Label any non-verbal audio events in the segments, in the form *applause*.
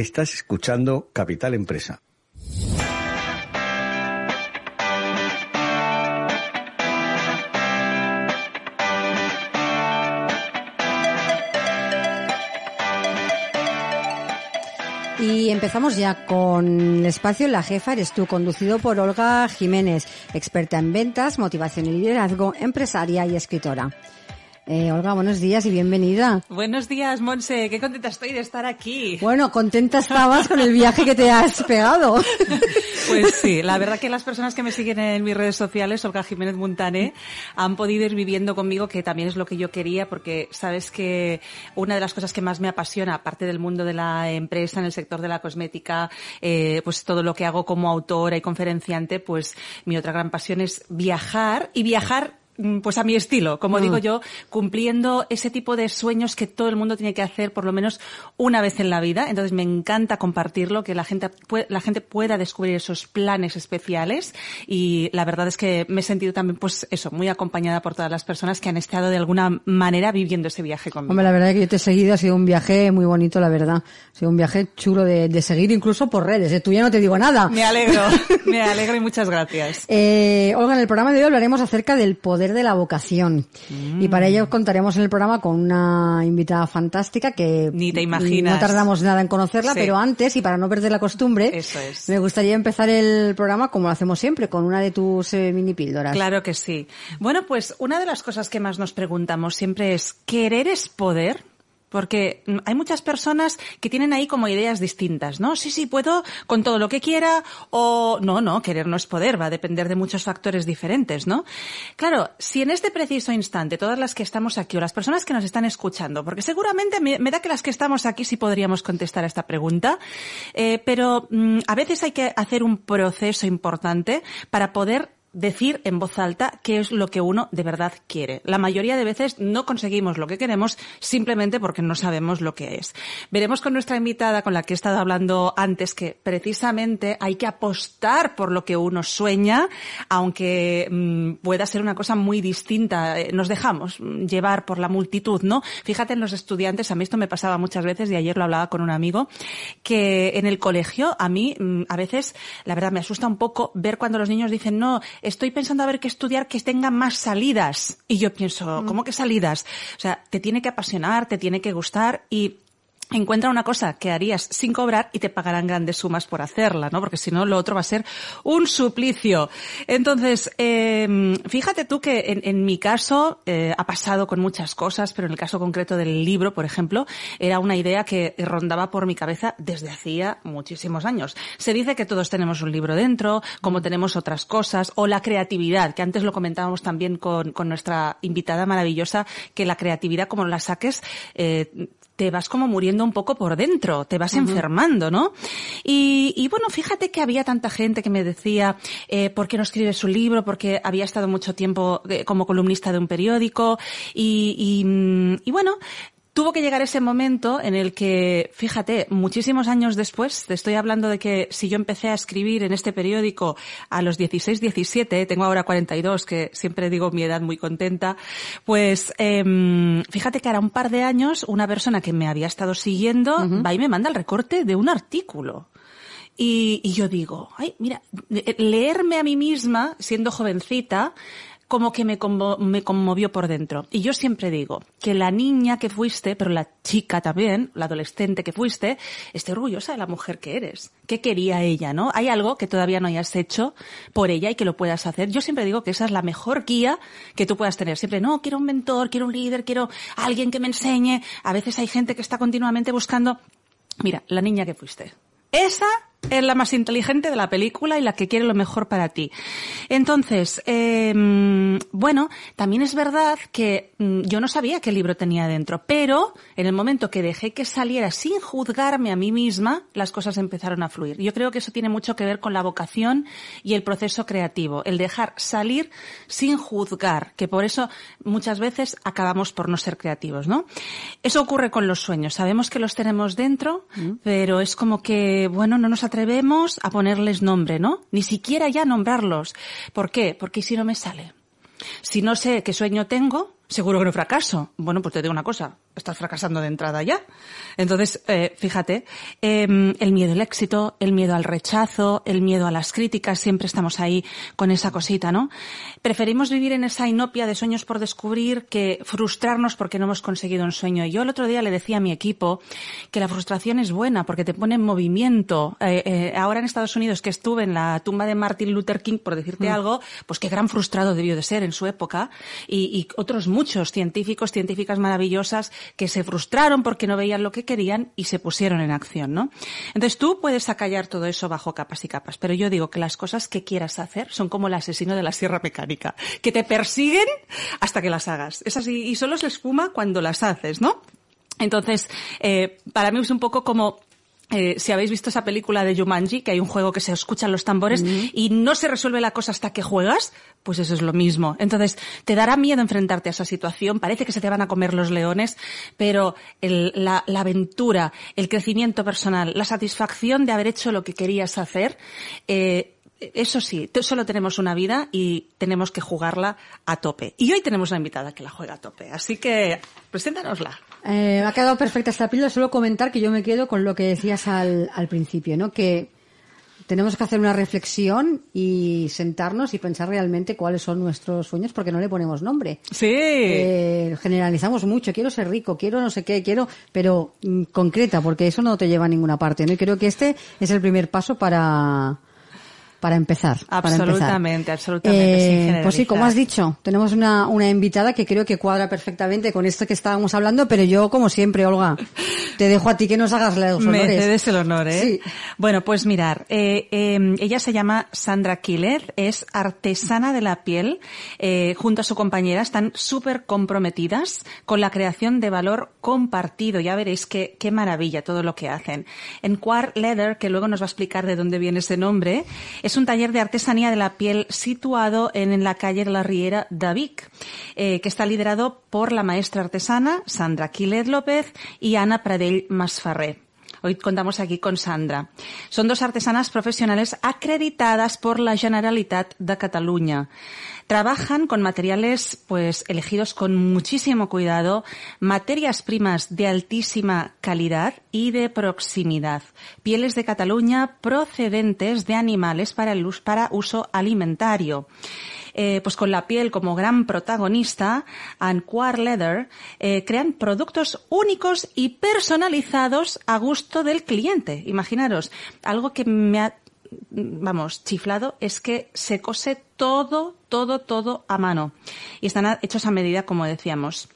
Estás escuchando Capital Empresa. Y empezamos ya con el espacio La Jefa eres tú, conducido por Olga Jiménez, experta en ventas, motivación y liderazgo, empresaria y escritora. Eh, Olga, buenos días y bienvenida. Buenos días, Monse. Qué contenta estoy de estar aquí. Bueno, contenta estabas con el viaje que te has pegado. *laughs* Pues sí, la verdad que las personas que me siguen en mis redes sociales, Olga Jiménez Montané, han podido ir viviendo conmigo, que también es lo que yo quería, porque sabes que una de las cosas que más me apasiona, aparte del mundo de la empresa, en el sector de la cosmética, eh, pues todo lo que hago como autora y conferenciante, pues mi otra gran pasión es viajar y viajar pues a mi estilo, como Mm. digo yo, cumpliendo ese tipo de sueños que todo el mundo tiene que hacer por lo menos una vez en la vida. Entonces me encanta compartirlo, que la gente, la gente pueda descubrir esos planes especiales y la verdad es que me he sentido también, pues eso, muy acompañada por todas las personas que han estado de alguna manera viviendo ese viaje conmigo. Hombre, la verdad es que yo te he seguido, ha sido un viaje muy bonito, la verdad. Ha sido un viaje chulo de, de seguir incluso por redes. De tú ya no te digo nada. Me alegro, *laughs* me alegro y muchas gracias. Eh, Olga, en el programa de hoy hablaremos acerca del poder de la vocación. Y para ello contaremos en el programa con una invitada fantástica que Ni te imaginas. no tardamos nada en conocerla, Sí. pero antes, y para no perder la costumbre, Eso es. me gustaría empezar el programa como lo hacemos siempre, con una de tus eh, mini píldoras. Claro que sí. Bueno, pues una de las cosas que más nos preguntamos siempre es, ¿querer es poder? Porque hay muchas personas que tienen ahí como ideas distintas, ¿no? Sí, sí, puedo con todo lo que quiera o no, no, querer no es poder, va a depender de muchos factores diferentes, ¿no? Claro, si en este preciso instante todas las que estamos aquí o las personas que nos están escuchando, porque seguramente me, me da que las que estamos aquí sí podríamos contestar a esta pregunta, eh, pero mm, a veces hay que hacer un proceso importante para poder decir en voz alta qué es lo que uno de verdad quiere. La mayoría de veces no conseguimos lo que queremos simplemente porque no sabemos lo que es. Veremos con nuestra invitada con la que he estado hablando antes que precisamente hay que apostar por lo que uno sueña, aunque mm, pueda ser una cosa muy distinta. Eh, Nos dejamos llevar por la multitud, ¿no? Fíjate en los estudiantes, a mí esto me pasaba muchas veces y ayer lo hablaba con un amigo, que en el colegio a mí mm, a veces, la verdad, me asusta un poco ver cuando los niños dicen, no, estoy pensando a ver qué estudiar que tenga más salidas. Y yo pienso, ¿cómo que salidas? O sea, te tiene que apasionar, te tiene que gustar y encuentra una cosa que harías sin cobrar y te pagarán grandes sumas por hacerla, ¿no? Porque si no, lo otro va a ser un suplicio. Entonces, eh, fíjate tú que en, en mi caso eh, ha pasado con muchas cosas, pero en el caso concreto del libro, por ejemplo, era una idea que rondaba por mi cabeza desde hacía muchísimos años. Se dice que todos tenemos un libro dentro, como tenemos otras cosas, o la creatividad, que antes lo comentábamos también con, con nuestra invitada maravillosa, que la creatividad, como la saques, eh, te vas como muriendo un poco por dentro, te vas enfermando, ¿no? Y, y, bueno, fíjate que había tanta gente que me decía, eh, ¿por qué no escribes un libro? Porque había estado mucho tiempo eh, como columnista de un periódico y, y, mm, y bueno, tuvo que llegar ese momento en el que, fíjate, muchísimos años después, te estoy hablando de que si yo empecé a escribir en este periódico a los 16, 17, tengo ahora 42, que siempre digo mi edad muy contenta, pues eh, fíjate que ahora un par de años una persona que me había estado siguiendo va y me manda el recorte de un artículo. Y, y, yo digo, ay, mira, leerme a mí misma, siendo jovencita, como que me, me conmovió por dentro. Y yo siempre digo que la niña que fuiste, pero la chica también, la adolescente que fuiste, esté orgullosa de la mujer que eres. ¿Qué quería ella, no? Hay algo que todavía no hayas hecho por ella y que lo puedas hacer. Yo siempre digo que esa es la mejor guía que tú puedas tener. Siempre, no, quiero un mentor, quiero un líder, quiero alguien que me enseñe. A veces hay gente que está continuamente buscando. Mira, la niña que fuiste. Esa es la más inteligente de la película y la que quiere lo mejor para ti. Entonces, eh, bueno, también es verdad que mm, yo no sabía qué libro tenía dentro, pero en el momento que dejé que saliera sin juzgarme a mí misma, las cosas empezaron a fluir. Yo creo que eso tiene mucho que ver con la vocación y el proceso creativo, el dejar salir sin juzgar, que por eso muchas veces acabamos por no ser creativos, ¿no? Eso ocurre con los sueños. Sabemos que los tenemos dentro, mm. pero es como que, bueno, no nos atrevemos a ponerles nombre, ¿no? Ni siquiera ya nombrarlos. ¿Por qué? Porque si no me sale. Si no sé qué sueño tengo, seguro que no fracaso. Bueno, pues te digo una cosa, estás fracasando de entrada ya. Entonces, eh, fíjate, eh, el miedo al éxito, el miedo al rechazo, el miedo a las críticas, siempre estamos ahí con esa cosita, ¿no? Preferimos vivir en esa inopia de sueños por descubrir que frustrarnos porque no hemos conseguido un sueño. Yo el otro día le decía a mi equipo que la frustración es buena porque te pone en movimiento. Eh, eh ahora en Estados Unidos que estuve en la tumba de Martin Luther King, por decirte mm. algo, pues qué gran frustrado debió de ser en su época y, y otros muchos científicos, científicas maravillosas que se frustraron porque no veían lo que querían y se pusieron en acción, ¿no? Entonces tú puedes acallar todo eso bajo capas y capas, pero yo digo que las cosas que quieras hacer son como el asesino de la sierra mecánica, que te persiguen hasta que las hagas. Es así, y solo se espuma cuando las haces, ¿no? Entonces, eh, para mí es un poco como eh, si habéis visto esa película de Jumanji, que hay un juego que se escuchan los tambores y no se resuelve la cosa hasta que juegas, pues eso es lo mismo. Entonces, te dará miedo enfrentarte a esa situación, parece que se te van a comer los leones, pero el, la, la, aventura, el crecimiento personal, la satisfacción de haber hecho lo que querías hacer, eh, eso sí, solo tenemos una vida y tenemos que jugarla a tope. Y hoy tenemos una invitada que la juega a tope, así que preséntanosla. Eh, ha quedado perfecta esta píldora. Solo comentar que yo me quedo con lo que decías al, al principio, ¿no? Que tenemos que hacer una reflexión y sentarnos y pensar realmente cuáles son nuestros sueños porque no le ponemos nombre. Sí. Eh, generalizamos mucho. Quiero ser rico, quiero no sé qué, quiero, pero mm, concreta porque eso no te lleva a ninguna parte, ¿no? Y creo que este es el primer paso para, para empezar. Absolutamente, para absolutamente. Eh, pues sí, como has dicho, tenemos una, una invitada que creo que cuadra perfectamente con esto que estábamos hablando, pero yo, como siempre, Olga, te dejo a ti que nos hagas los *laughs* honores. Me cedes el honor, ¿eh? Sí. Bueno, pues mirar, eh, eh, ella se llama Sandra Killer, es artesana de la piel, eh, junto a su compañera están súper comprometidas con la creación de valor compartido. Ya veréis qué, qué maravilla todo lo que hacen. En Quart Leather, que luego nos va a explicar de dónde viene ese nombre, es un taller de artesanía de la piel situado en, la calle de la Riera de Vic, eh, que está liderado por la maestra artesana Sandra Quilet López y Ana Pradell Masfarré. Hoy contamos aquí con Sandra. Son dos artesanas profesionales acreditadas por la Generalitat de Cataluña. Trabajan con materiales, pues, elegidos con muchísimo cuidado, materias primas de altísima calidad y de proximidad. Pieles de Cataluña procedentes de animales para, el, uso alimentario. Eh, pues con la piel como gran protagonista, Anquar Leather eh, crean productos únicos y personalizados a gusto del cliente. Imaginaros, algo que me ha vamos, chiflado, es que se cose todo, todo, todo a mano. Y están hechos a medida, como decíamos.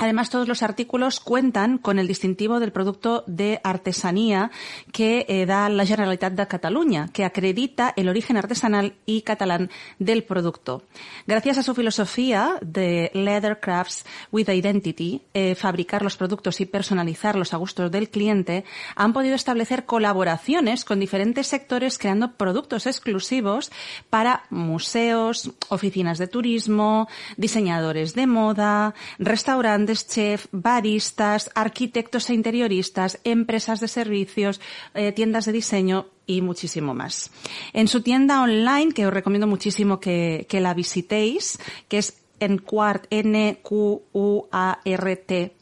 Además, todos los artículos cuentan con el distintivo del producto de artesanía que eh, da la Generalitat de Cataluña, que acredita el origen artesanal y catalán del producto. Gracias a su filosofía de Leather Crafts with Identity, eh, fabricar los productos y personalizarlos a gustos del cliente, han podido establecer colaboraciones con diferentes sectores creando productos exclusivos para museos, oficinas de turismo, diseñadores de moda, restaurantes, chef, baristas, arquitectos e interioristas, empresas de servicios, eh, tiendas de diseño y muchísimo más. En su tienda online, que os recomiendo muchísimo que, que la visitéis, que es enquart,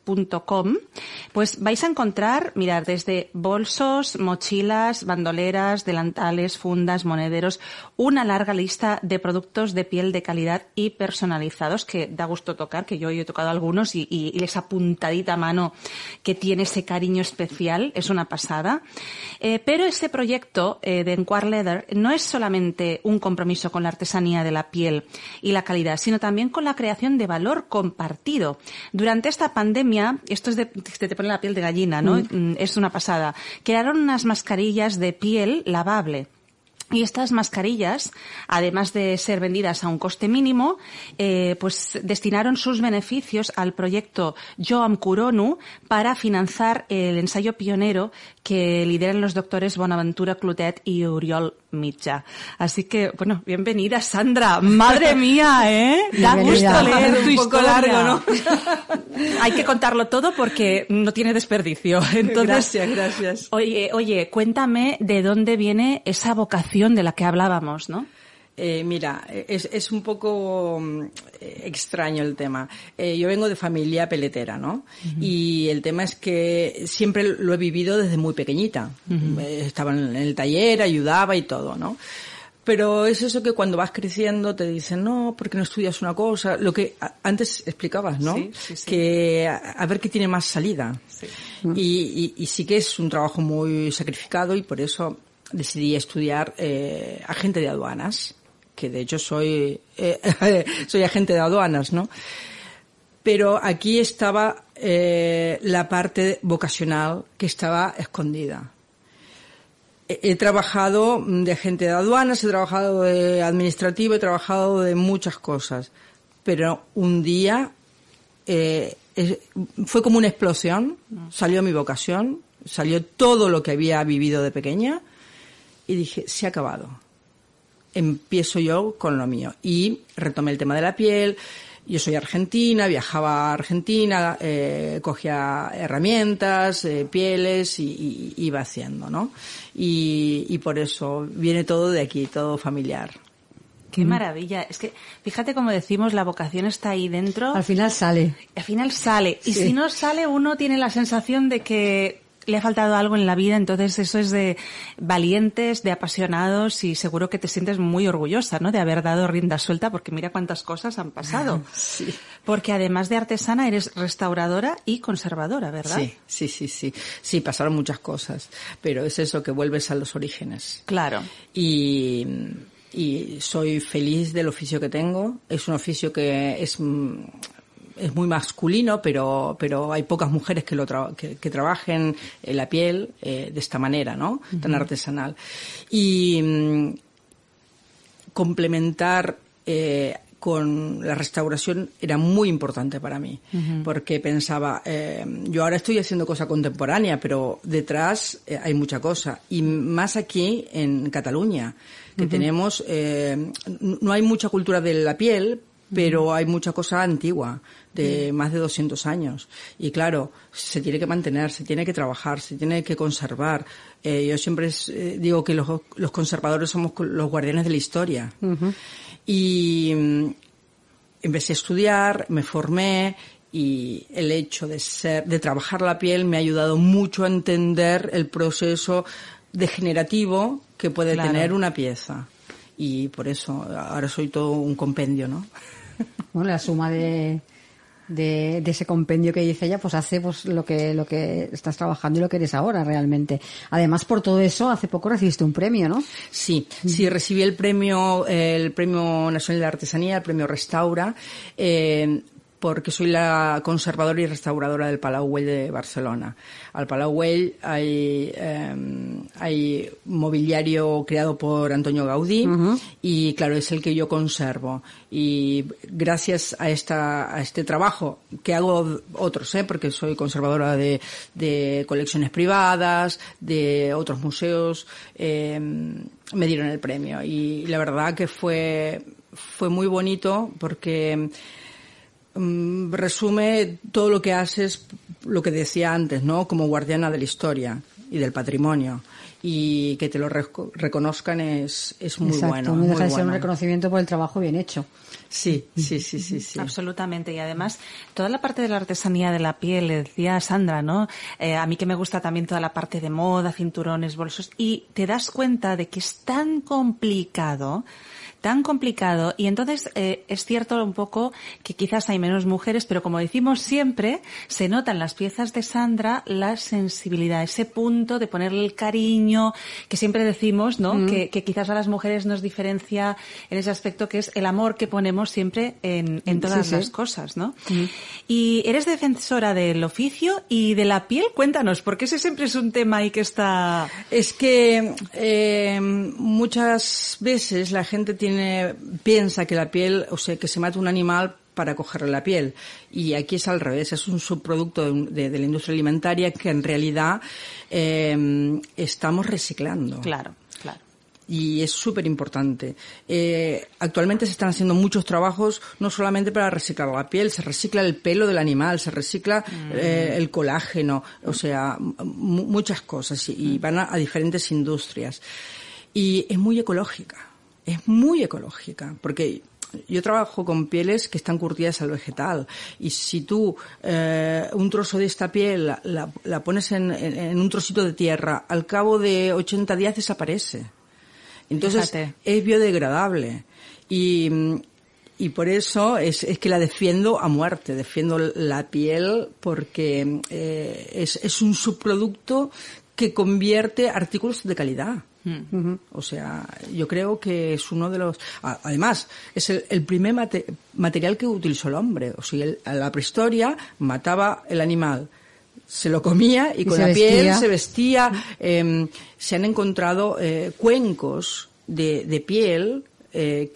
N-Q-U-A-R-T.com, pues vais a encontrar, mirar, desde bolsos, mochilas, bandoleras, delantales, fundas, monederos, una larga lista de productos de piel de calidad y personalizados que da gusto tocar, que yo he tocado algunos y, y, esa puntadita mano que tiene ese cariño especial es una pasada. Eh, pero este proyecto eh, de Enquart Leather no es solamente un compromiso con la artesanía de la piel y la calidad, sino también con la creación de valor compartido. Durante esta pandemia, esto es de, te pone la piel de gallina, ¿no? Mm. Es una pasada. Crearon unas mascarillas de piel lavable y estas mascarillas, además de ser vendidas a un coste mínimo, eh, pues destinaron sus beneficios al proyecto Joam Curonu para financiar el ensayo pionero que lideran los doctores Bonaventura Clotet y Uriol Mitja. Así que, bueno, bienvenida Sandra. Madre *laughs* mía, ¿eh? Da gusto leer tu historia. largo, ¿no? *laughs* Hay que contarlo todo porque no tiene desperdicio. *laughs* Entonces, gracias, gracias. Oye, oye, cuéntame de dónde viene esa vocación de la que hablábamos, ¿no? Eh, mira, es, es, un poco mm, extraño el tema. Eh, yo vengo de familia peletera, ¿no? Y el tema es que siempre lo he vivido desde muy pequeñita. Eh, estaba en el taller, ayudaba y todo, ¿no? Pero es eso que cuando vas creciendo te dicen, no, porque no estudias una cosa? Lo que antes explicabas, ¿no? Sí, sí, sí. Que a, ver qué tiene más salida. Y, y, y sí que es un trabajo muy sacrificado y por eso decidí estudiar eh, agente de aduanas que de hecho soy, eh, *laughs* soy agente de aduanas, ¿no? Pero aquí estaba eh, la parte vocacional que estaba escondida. He, trabajado de agente de aduanas, he trabajado de administrativo, he trabajado de muchas cosas, pero un día eh, fue como una explosión, salió mi vocación, salió todo lo que había vivido de pequeña y dije, se ha acabado empiezo yo con lo mío. Y retomé el tema de la piel. Yo soy argentina, viajaba a Argentina, eh, cogía herramientas, eh, pieles y, y, iba haciendo, ¿no? Y, y por eso viene todo de aquí, todo familiar. Qué maravilla. Es que, fíjate como decimos, la vocación está ahí dentro. Al final sale. Al final sale. Y si no sale, uno tiene la sensación de que le ha faltado algo en la vida, entonces eso es de valientes, de apasionados y seguro que te sientes muy orgullosa, ¿no? De haber dado rienda suelta porque mira cuántas cosas han pasado. Sí. Porque además de artesana eres restauradora y conservadora, ¿verdad? Sí, sí, sí, sí. Sí, pasaron muchas cosas, pero es eso que vuelves a los orígenes. Claro. Y y soy feliz del oficio que tengo. Es un oficio que es es muy masculino, pero, pero hay pocas mujeres que, lo que, que, trabajen la piel eh, de esta manera, ¿no? Tan artesanal. Y mm, complementar eh, con la restauración era muy importante para mí, uh -huh. porque pensaba, eh, yo ahora estoy haciendo cosa contemporánea, pero detrás eh, hay mucha cosa. Y más aquí en Cataluña, que uh -huh. tenemos, eh, no hay mucha cultura de la piel, pero hay mucha cosa antigua, de más de 200 años. Y claro, se tiene que mantener, se tiene que trabajar, se tiene que conservar. Eh, yo siempre eh, digo que los, los, conservadores somos los guardianes de la historia. Uh -huh. Y mm, empecé a estudiar, me formé y el hecho de ser, de trabajar la piel me ha ayudado mucho a entender el proceso degenerativo que puede claro. tener una pieza. Y por eso ahora soy todo un compendio, ¿no? *laughs* Bueno, la suma de, de, de, ese compendio que dice ella, pues hace pues lo que, lo que estás trabajando y lo que eres ahora realmente. Además, por todo eso, hace poco recibiste un premio, ¿no? Sí, sí, recibí el premio, el premio nacional de artesanía, el premio Restaura, eh, porque soy la conservadora y restauradora del Palau Güell de Barcelona. Al Palau Güell hay, eh, hay mobiliario creado por Antonio Gaudí y claro, es el que yo conservo. Y gracias a, esta, a este trabajo, que hago otros, ¿eh? porque soy conservadora de, de colecciones privadas, de otros museos, eh, me dieron el premio. Y la verdad que fue, fue muy bonito porque Mm, resume todo lo que haces, lo que decía antes, ¿no? Como guardiana de la historia y del patrimonio. Y que te lo reconozcan es, es muy bueno. No deja de ser un reconocimiento por el trabajo bien hecho. Sí, sí, sí, sí, sí. Absolutamente. Y además, toda la parte de la artesanía de la piel, le decía Sandra, ¿no? Eh, a mí que me gusta también toda la parte de moda, cinturones, bolsos, y te das cuenta de que es tan complicado tan complicado y entonces eh, es cierto un poco que quizás hay menos mujeres, pero como decimos siempre, se nota en las piezas de Sandra la sensibilidad, ese punto de ponerle el cariño que siempre decimos, ¿no? Que, quizás a las mujeres nos diferencia en ese aspecto que es el amor que ponemos siempre en, en todas las cosas, ¿no? Y eres defensora del oficio y de la piel, cuéntanos, porque ese siempre es un tema ahí que está... Es que eh, muchas veces la gente tiene piensa que la piel, o sea, que se mata un animal para cogerle la piel. Y aquí es al revés, es un subproducto de, la industria alimentaria que en realidad em, estamos reciclando. Claro, claro. Y es súper importante. Eh, actualmente se están haciendo muchos trabajos no solamente para reciclar la piel, se recicla el pelo del animal, se recicla mm. eh, el colágeno, o sea, muchas cosas y, van a diferentes industrias. Y es muy ecológica es muy ecológica, porque yo trabajo con pieles que están curtidas al vegetal y si tú eh, un trozo de esta piel la, pones en, un trocito de tierra, al cabo de 80 días desaparece. Entonces es biodegradable y, y por eso es, es, que la defiendo a muerte, defiendo la piel porque eh, es, es un subproducto que convierte artículos de calidad. O sea, yo creo que es uno de los. Además, es el, primer material que utilizó el hombre. O sea, a la prehistoria mataba el animal, se lo comía y, con la piel se vestía. Em, se han encontrado eh, cuencos de, piel eh,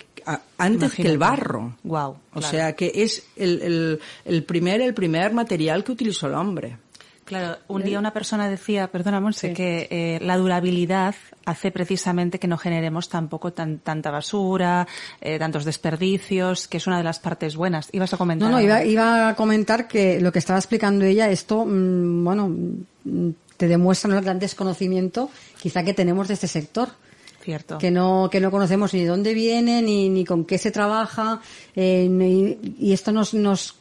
antes que el barro. Wow. O sea que es el, el, primer el primer material que utilizó el hombre. Claro, un día una persona decía, perdona Monse, que eh, la durabilidad hace precisamente que no generemos tampoco tan, tanta basura, eh, tantos desperdicios, que es una de las partes buenas. ¿Ibas a comentar? No, no, iba, iba a comentar que lo que estaba explicando ella, esto, mm, bueno, mm, te demuestra el gran desconocimiento quizá que tenemos de este sector. Cierto. Que no, que no conocemos ni de dónde viene, ni, ni con qué se trabaja, eh, y esto nos, nos,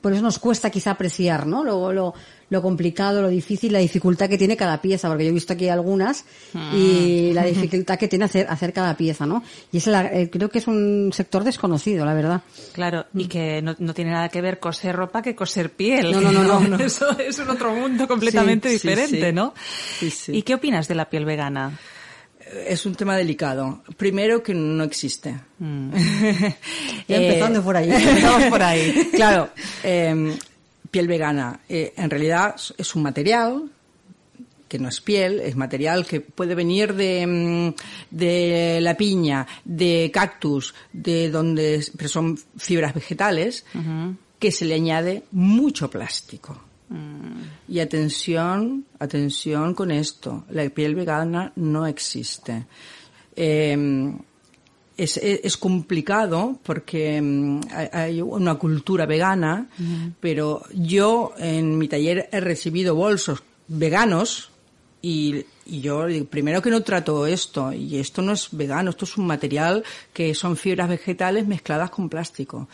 por eso nos cuesta quizá apreciar, ¿no? Lo, lo, lo complicado, lo difícil, la dificultad que tiene cada pieza, porque yo he visto aquí algunas y mm. la dificultad que tiene hacer, hacer cada pieza, ¿no? Y es eh, creo que es un sector desconocido, la verdad. Claro, y que no, no, tiene nada que ver coser ropa que coser piel. No, no, no, no. *laughs* Eso es un otro mundo completamente diferente, ¿no? ¿Y qué opinas de la piel vegana? Es un tema delicado. Primero que no existe. Mm. *laughs* empezando por ahí. *laughs* Empezamos por ahí. claro, eh, piel vegana. Eh, en realidad es un material que no es piel, es material que puede venir de, mm, de la piña, de cactus, de donde, pero son fibras vegetales, que se le añade mucho plástico. Mm. Y atención, atención con esto, la piel vegana no existe. Eh, es, es, complicado porque mm, hay una cultura vegana, pero yo en mi taller he recibido bolsos veganos y, y yo primero que no trato esto y esto no es vegano, esto es un material que son fibras vegetales mezcladas con plástico.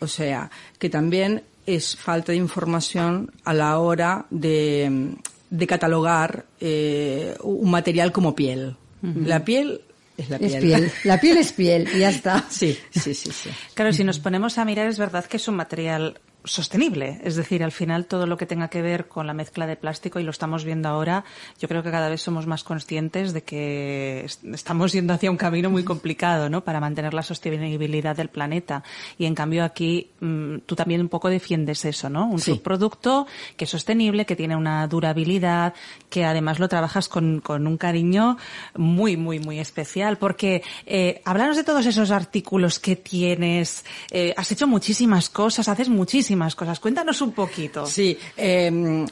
O sea, que también es falta de información a la hora de, de catalogar eh, un material como piel. La piel es la piel. *laughs* La piel es piel y ya está. Sí, sí, sí, sí. Claro, si nos ponemos a mirar, es verdad que es un material sostenible. Es decir, al final todo lo que tenga que ver con la mezcla de plástico, y lo estamos viendo ahora, yo creo que cada vez somos más conscientes de que estamos yendo hacia un camino muy complicado, ¿no? Para mantener la sostenibilidad del planeta. Y en cambio aquí mm, tú también un poco defiendes eso, ¿no? Un subproducto que es sostenible, que tiene una durabilidad, que además lo trabajas con, con un cariño muy, muy, muy especial. Porque, eh, háblanos de todos esos artículos que tienes. Eh, has hecho muchísimas cosas, haces muchísimas cosas. Cuéntanos un poquito. Sí, eh,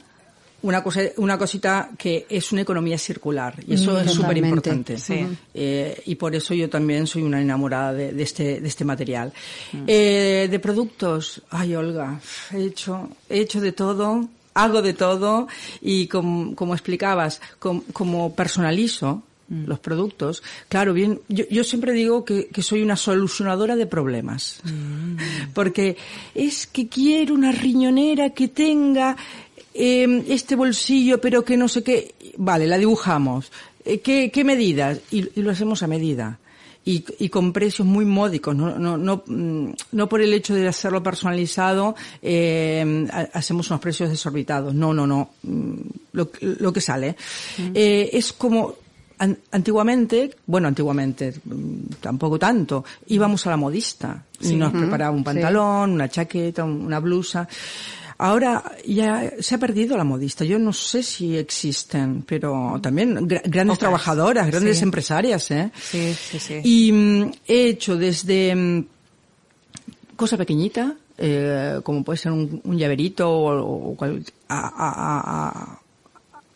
una, cosa, una cosita que es una economía circular y eso es súper importante. Sí. Eh, y por eso yo también soy una enamorada de, de este, de este material. Eh, de productos, ay Olga, he hecho, he hecho de todo, hago de todo y com- como explicabas, com- como personalizo los productos, claro, bien, yo, yo siempre digo que, que soy una solucionadora de problemas. Porque es que quiero una riñonera que tenga eh, este bolsillo, pero que no sé qué. Vale, la dibujamos. Eh, ¿qué, ¿Qué medidas? Y, y lo hacemos a medida. Y, y con precios muy módicos, no, no, no, mm, no por el hecho de hacerlo personalizado eh, ha- hacemos unos precios desorbitados. No, no, no. Mm, Lo, lo que sale. Eh, es como antiguamente, bueno, antiguamente, mm, tampoco tanto, íbamos a la modista y nos preparaba un pantalón, una chaqueta, un- una blusa. Ahora ya se ha perdido la modista. Yo no sé si existen, pero también gra- grandes trabajadoras, grandes Sí. empresarias, ¿eh? Sí, sí, sí. Y mm, he hecho desde mm, cosa pequeñita, eh, como puede ser un, un llaverito o, o cual- a, a- a-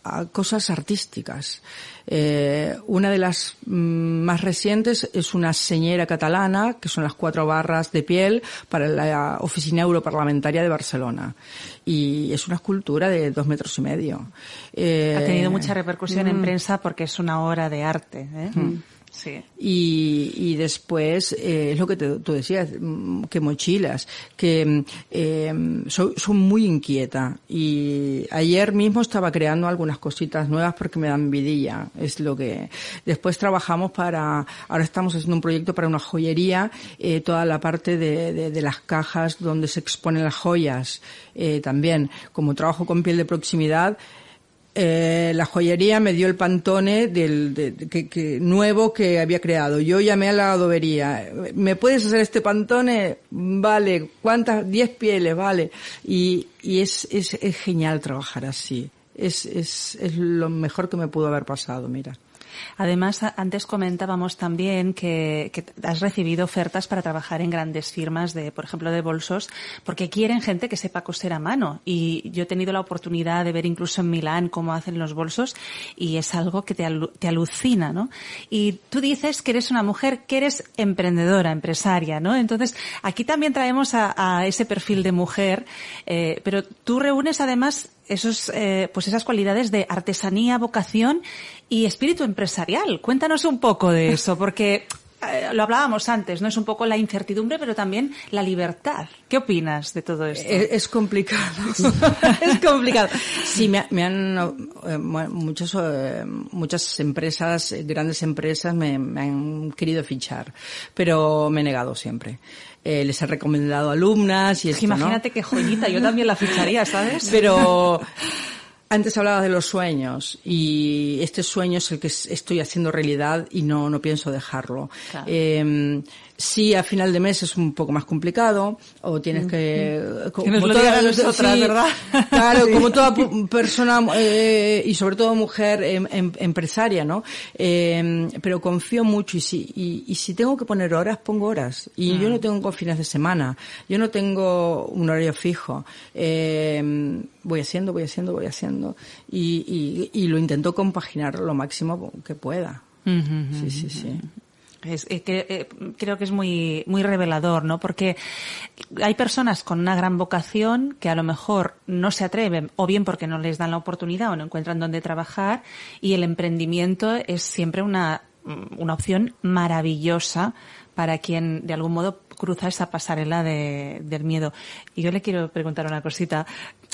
a- cosas artísticas. Eh, una de las mm, más recientes es una señera catalana, que son las cuatro barras de piel para la Oficina Europarlamentaria de Barcelona. Y es una escultura de dos metros y medio. Eh, Ha tenido mucha repercusión en prensa porque es una obra de arte. ¿eh? Sí. Y, y después, eh, es lo que te- tú decías, mm, que mochilas, que mm, eh, soy, soy muy inquieta. Y ayer mismo estaba creando algunas cositas nuevas porque me dan vidilla. Es lo que. Después trabajamos para. Ahora estamos haciendo un proyecto para una joyería, eh, toda la parte de, de- de las cajas donde se exponen las joyas. Eh, también, como trabajo con piel de proximidad, eh, la joyería me dio el pantone del, de- que, que- nuevo que había creado. Yo llamé a la adobería. ¿Me puedes hacer este pantone? Vale. ¿Cuántas? Diez pieles, vale. Y, y es, es, es genial trabajar así. Es, es, es lo mejor que me pudo haber pasado, mira. Además, antes comentábamos también que, que has recibido ofertas para trabajar en grandes firmas de, por ejemplo, de bolsos, porque quieren gente que sepa coser a mano. Y yo he tenido la oportunidad de ver incluso en Milán cómo hacen los bolsos y es algo que te, te alucina, ¿no? Y tú dices que eres una mujer que eres emprendedora, empresaria, ¿no? Entonces, aquí también traemos a, a ese perfil de mujer, eh, pero tú reúnes además esos, eh, pues esas cualidades de artesanía, vocación y espíritu empresarial. Cuéntanos un poco de *laughs* eso, porque eh, lo hablábamos antes, ¿no? Es un poco la incertidumbre, pero también la libertad. ¿Qué opinas de todo esto? Es, es complicado. *laughs* es complicado. Sí, me, me han, eh, muchas, eh, muchas empresas, eh, grandes empresas me, me han querido fichar, pero me he negado siempre. Eh, les he recomendado alumnas y Es que esto, ¿no? imagínate qué joyita, yo también la ficharía, ¿sabes? *laughs* Pero antes hablabas de los sueños y este sueño es el que estoy haciendo realidad y no, no pienso dejarlo. Claro. Eh, sí, a final de mes es un poco más complicado o tienes que... como lo digan a nosotras, ¿verdad? *laughs* Claro, como toda persona eh, y sobre todo mujer em- em- empresaria, ¿no? Eh, pero confío mucho y si, y, y si tengo que poner horas, pongo horas. Y yo no tengo fines de semana, yo no tengo un horario fijo. Eh, voy haciendo, voy haciendo, voy haciendo. Y, y, y lo intento compaginar lo máximo que pueda. Sí, sí, sí. Es, eh, que, eh, creo que es muy, muy revelador, ¿no? Porque hay personas con una gran vocación que a lo mejor no se atreven, o bien porque no les dan la oportunidad o no encuentran dónde trabajar, y el emprendimiento es siempre una, una opción maravillosa para quien de algún modo cruza esa pasarela de, del miedo. Y yo le quiero preguntar una cosita.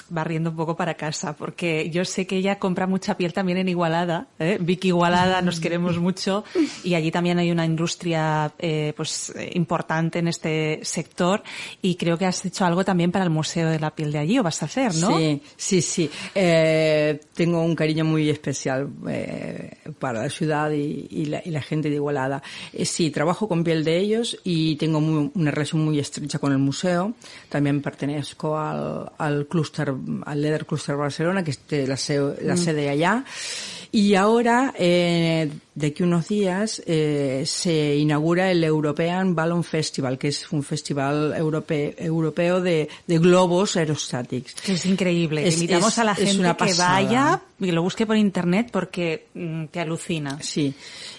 Barriendo un poco para casa, porque yo sé que ella compra mucha piel también en Igualada, ¿eh? Vicky Igualada, nos queremos mucho, y allí también hay una industria eh, pues eh, importante en este sector, y creo que has hecho algo también para el Museo de la Piel de allí, o vas a hacer, ¿no? Sí, sí, sí. Eh, tengo un cariño muy especial eh, para la ciudad y, y, la, y, la, gente de Igualada. Eh, sí, trabajo con piel de ellos y tengo muy, una relación muy estrecha con el museo. También pertenezco al, al clúster al Leather Cluster Barcelona, que es la, la mm. sede allá. Y ahora, eh, de aquí unos días, eh, se inaugura el European Balloon Festival, que es un festival europeo, europeo de, de globos aerostáticos. Que es increíble. Es, Invitamos es, a la gente que vaya y lo busque por internet porque mm, te alucina. Sí.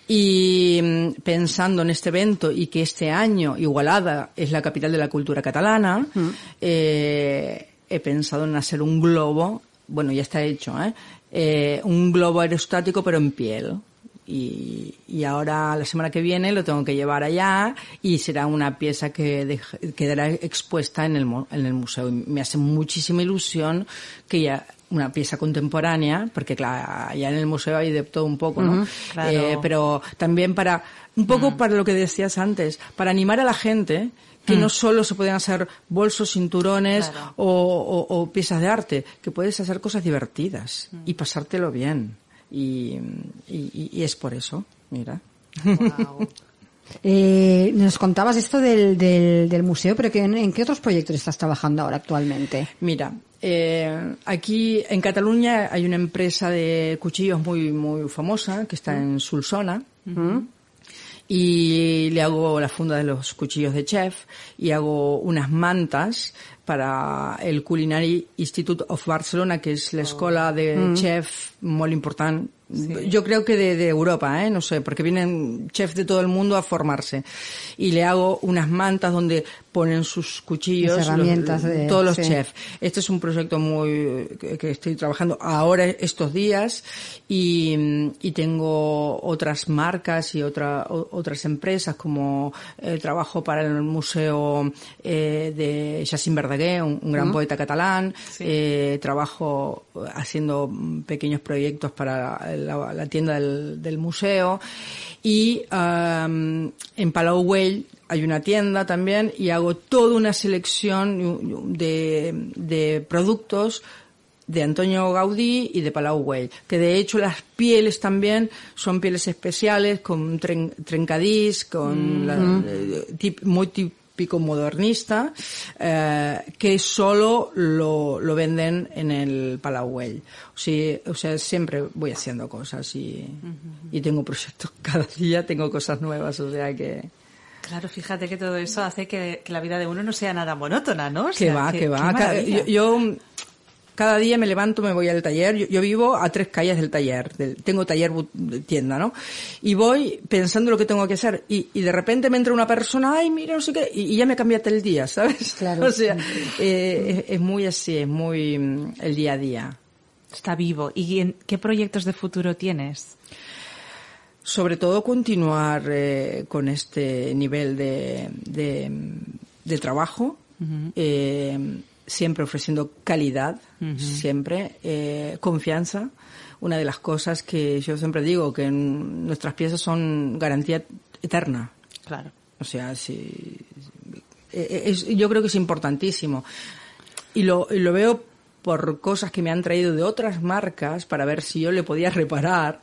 Y mm, pensando en este evento y que este año Igualada es la capital de la cultura catalana, mm. eh, he pensado en hacer un globo, bueno, ya está hecho, ¿eh? eh un globo aerostático pero en piel. Y, y, ahora la semana que viene lo tengo que llevar allá y será una pieza que de, quedará expuesta en el, en el museo. Y me hace muchísima ilusión que ya una pieza contemporánea, porque claro, allá en el museo hay de todo un poco, ¿no? Uh -huh, claro. eh, pero también para, un poco uh -huh. para lo que decías antes, para animar a la gente que mm. no solo se pueden hacer bolsos, cinturones Claro. o, o- o piezas de arte, que puedes hacer cosas divertidas Mm. y pasártelo bien. Y, y- y es por eso, mira. *laughs* Eh, nos contabas esto del, del, del museo, pero que, ¿en, en qué otros proyectos estás trabajando ahora actualmente? Mira, eh, aquí en Cataluña hay una empresa de cuchillos muy muy famosa que está en Sulsona. Y le hago la funda de los cuchillos de chef y hago unas mantas para el Culinary Institute of Barcelona, que es la escuela de chef muy importante. Yo creo que de, de Europa, ¿eh? no sé, porque vienen chefs de todo el mundo a formarse. Y le hago unas mantas donde ponen sus cuchillos, Las herramientas los- de- todos los sí. chefs. Este es un proyecto muy que, estoy trabajando ahora estos días y, y tengo otras marcas y otra, otras empresas como eh, trabajo para el museo eh, de Jacint Verdaguer, un, un gran poeta catalán. Eh, trabajo haciendo pequeños proyectos para la, la tienda del, del museo. Y am, en Palau Güell hay una tienda también y hago toda una selección de, de productos de Antonio Gaudí y de Palau Güell, que de hecho las pieles también son pieles especiales con tren, trencadís, con la- eh, tip- muy típico modernista, eh, que solo lo, lo venden en el Palau Güell. O sea, o sea, siempre voy haciendo cosas y, y tengo proyectos *laughs* cada día, tengo cosas nuevas, o sea que... Claro, fíjate que todo eso hace que, que la vida de uno no sea nada monótona, ¿no? O Que sea, va, que va. yo cada día me levanto, me voy al taller. Yo, yo vivo a tres calles del taller. del- tengo taller tienda, ¿no? Y voy pensando lo que tengo que hacer. Y, y de repente me entra una persona, ay, mira, no sé qué, y, y ya me cambiaste el día, ¿sabes? Claro. *laughs* O sea, eh, es, es muy así, es muy mm, el día a día. Está vivo. ¿Y en qué proyectos de futuro tienes? sobre todo continuar eh, con este nivel de, de, de trabajo, eh, siempre ofreciendo calidad, siempre, eh, confianza. Una de las cosas que yo siempre digo, que en- nuestras piezas son garantía eterna. Claro. O sea, si, eh, es- yo creo que es importantísimo. Y lo, y lo veo por cosas que me han traído de otras marcas para ver si yo le podía reparar.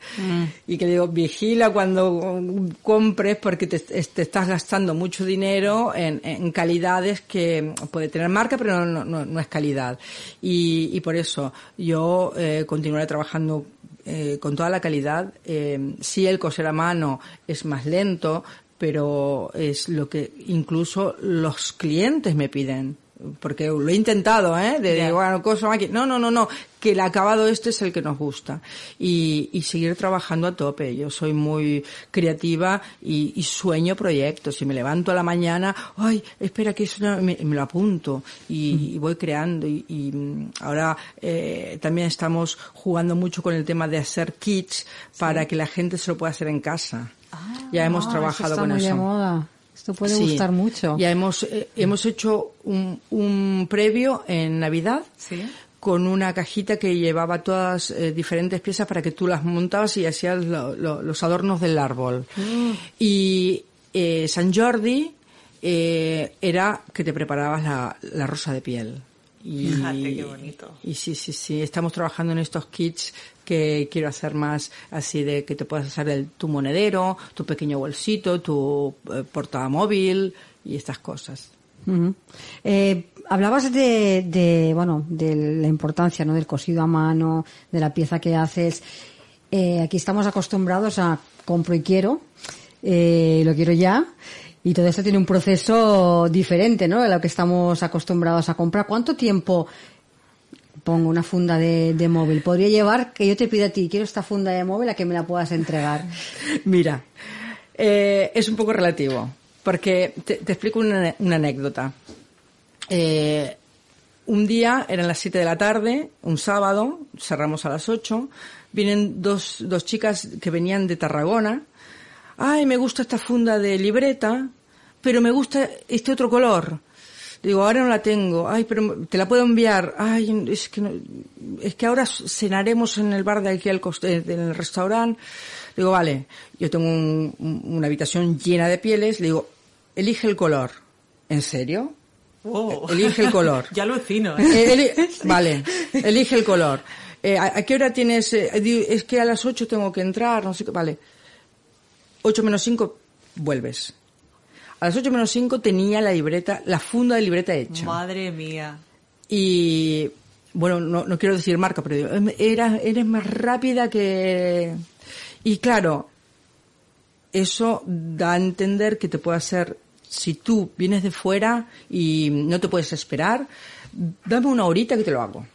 Y que le digo, vigila cuando compres porque te, te estás gastando mucho dinero en, en calidades que puede tener marca, pero no, no, no es calidad. Y, y por eso yo eh, continuaré trabajando eh, con toda la calidad. Eh, sí, el coser a mano es más lento, pero es lo que incluso los clientes me piden. Porque lo he intentado, ¿eh? De, bueno, coso aquí. No, no, no, no. Que el acabado este es el que nos gusta. Y, y seguir trabajando a tope. Yo soy muy creativa y, y sueño proyectos. Y me levanto a la mañana, ay, espera que eso no-", me, me lo apunto. Y, y voy creando. Y, y, mm, ahora eh, también estamos jugando mucho con el tema de hacer kits para que la gente se lo pueda hacer en casa. ya hemos Ah, trabajado eso está con muy eso. de moda. Esto puede Sí. gustar mucho. Ya hemos, eh, hemos hecho un, un previo en Navidad Sí. con una cajita que llevaba todas eh, diferentes piezas para que tú las montabas y hacías lo- lo- los adornos del árbol. Y eh, San Jordi eh, era que te preparabas la, la rosa de piel. Y, Fíjate qué bonito. Y sí, sí, sí, estamos trabajando en estos kits que quiero hacer más así de que te puedas hacer el, tu monedero, tu pequeño bolsito, tu eh, portamóvil y estas cosas. Eh, hablabas de, de, bueno, de la importancia, ¿no? Del cosido a mano, de la pieza que haces. Eh, aquí estamos acostumbrados a compro y quiero, eh, lo quiero ya. Y todo esto tiene un proceso diferente, ¿no? De lo que estamos acostumbrados a comprar. ¿Cuánto tiempo pongo una funda de, móvil? ¿Podría llevar que yo te pida a ti, quiero esta funda de móvil a que me la puedas entregar? *laughs* Mira, eh, es un poco relativo, porque te, explico una, una anécdota. Eh, un día, eran las 7 de la tarde, un sábado, cerramos a las 8, vienen dos, dos chicas que venían de Tarragona. Ay, me gusta esta funda de libreta, pero me gusta este otro color. Digo, ahora no la tengo. Ay, pero te la puedo enviar. Ay, es que, no- es que ahora cenaremos en el bar de aquí al coste, en el restaurante. Digo, vale, yo tengo un- un- una habitación llena de pieles. Le digo, elige el color. ¿En serio? Wow. Elige el color. *laughs* ya alucino. ¿eh? Eh, *laughs* vale, elige el color. Eh, ¿a, a qué hora tienes? eh, es que a las 8 tengo que entrar, no sé qué. Vale. 8 menos 5, vuelves. A las 8 menos 5 tenía la libreta, la funda de libreta hecha. Madre mía. Y bueno, no, no quiero decir marca, pero digo, "Em, eres más rápida que... Y claro, eso da a entender que te puede hacer, si tú vienes de fuera y no te puedes esperar, dame una horita que te lo hago.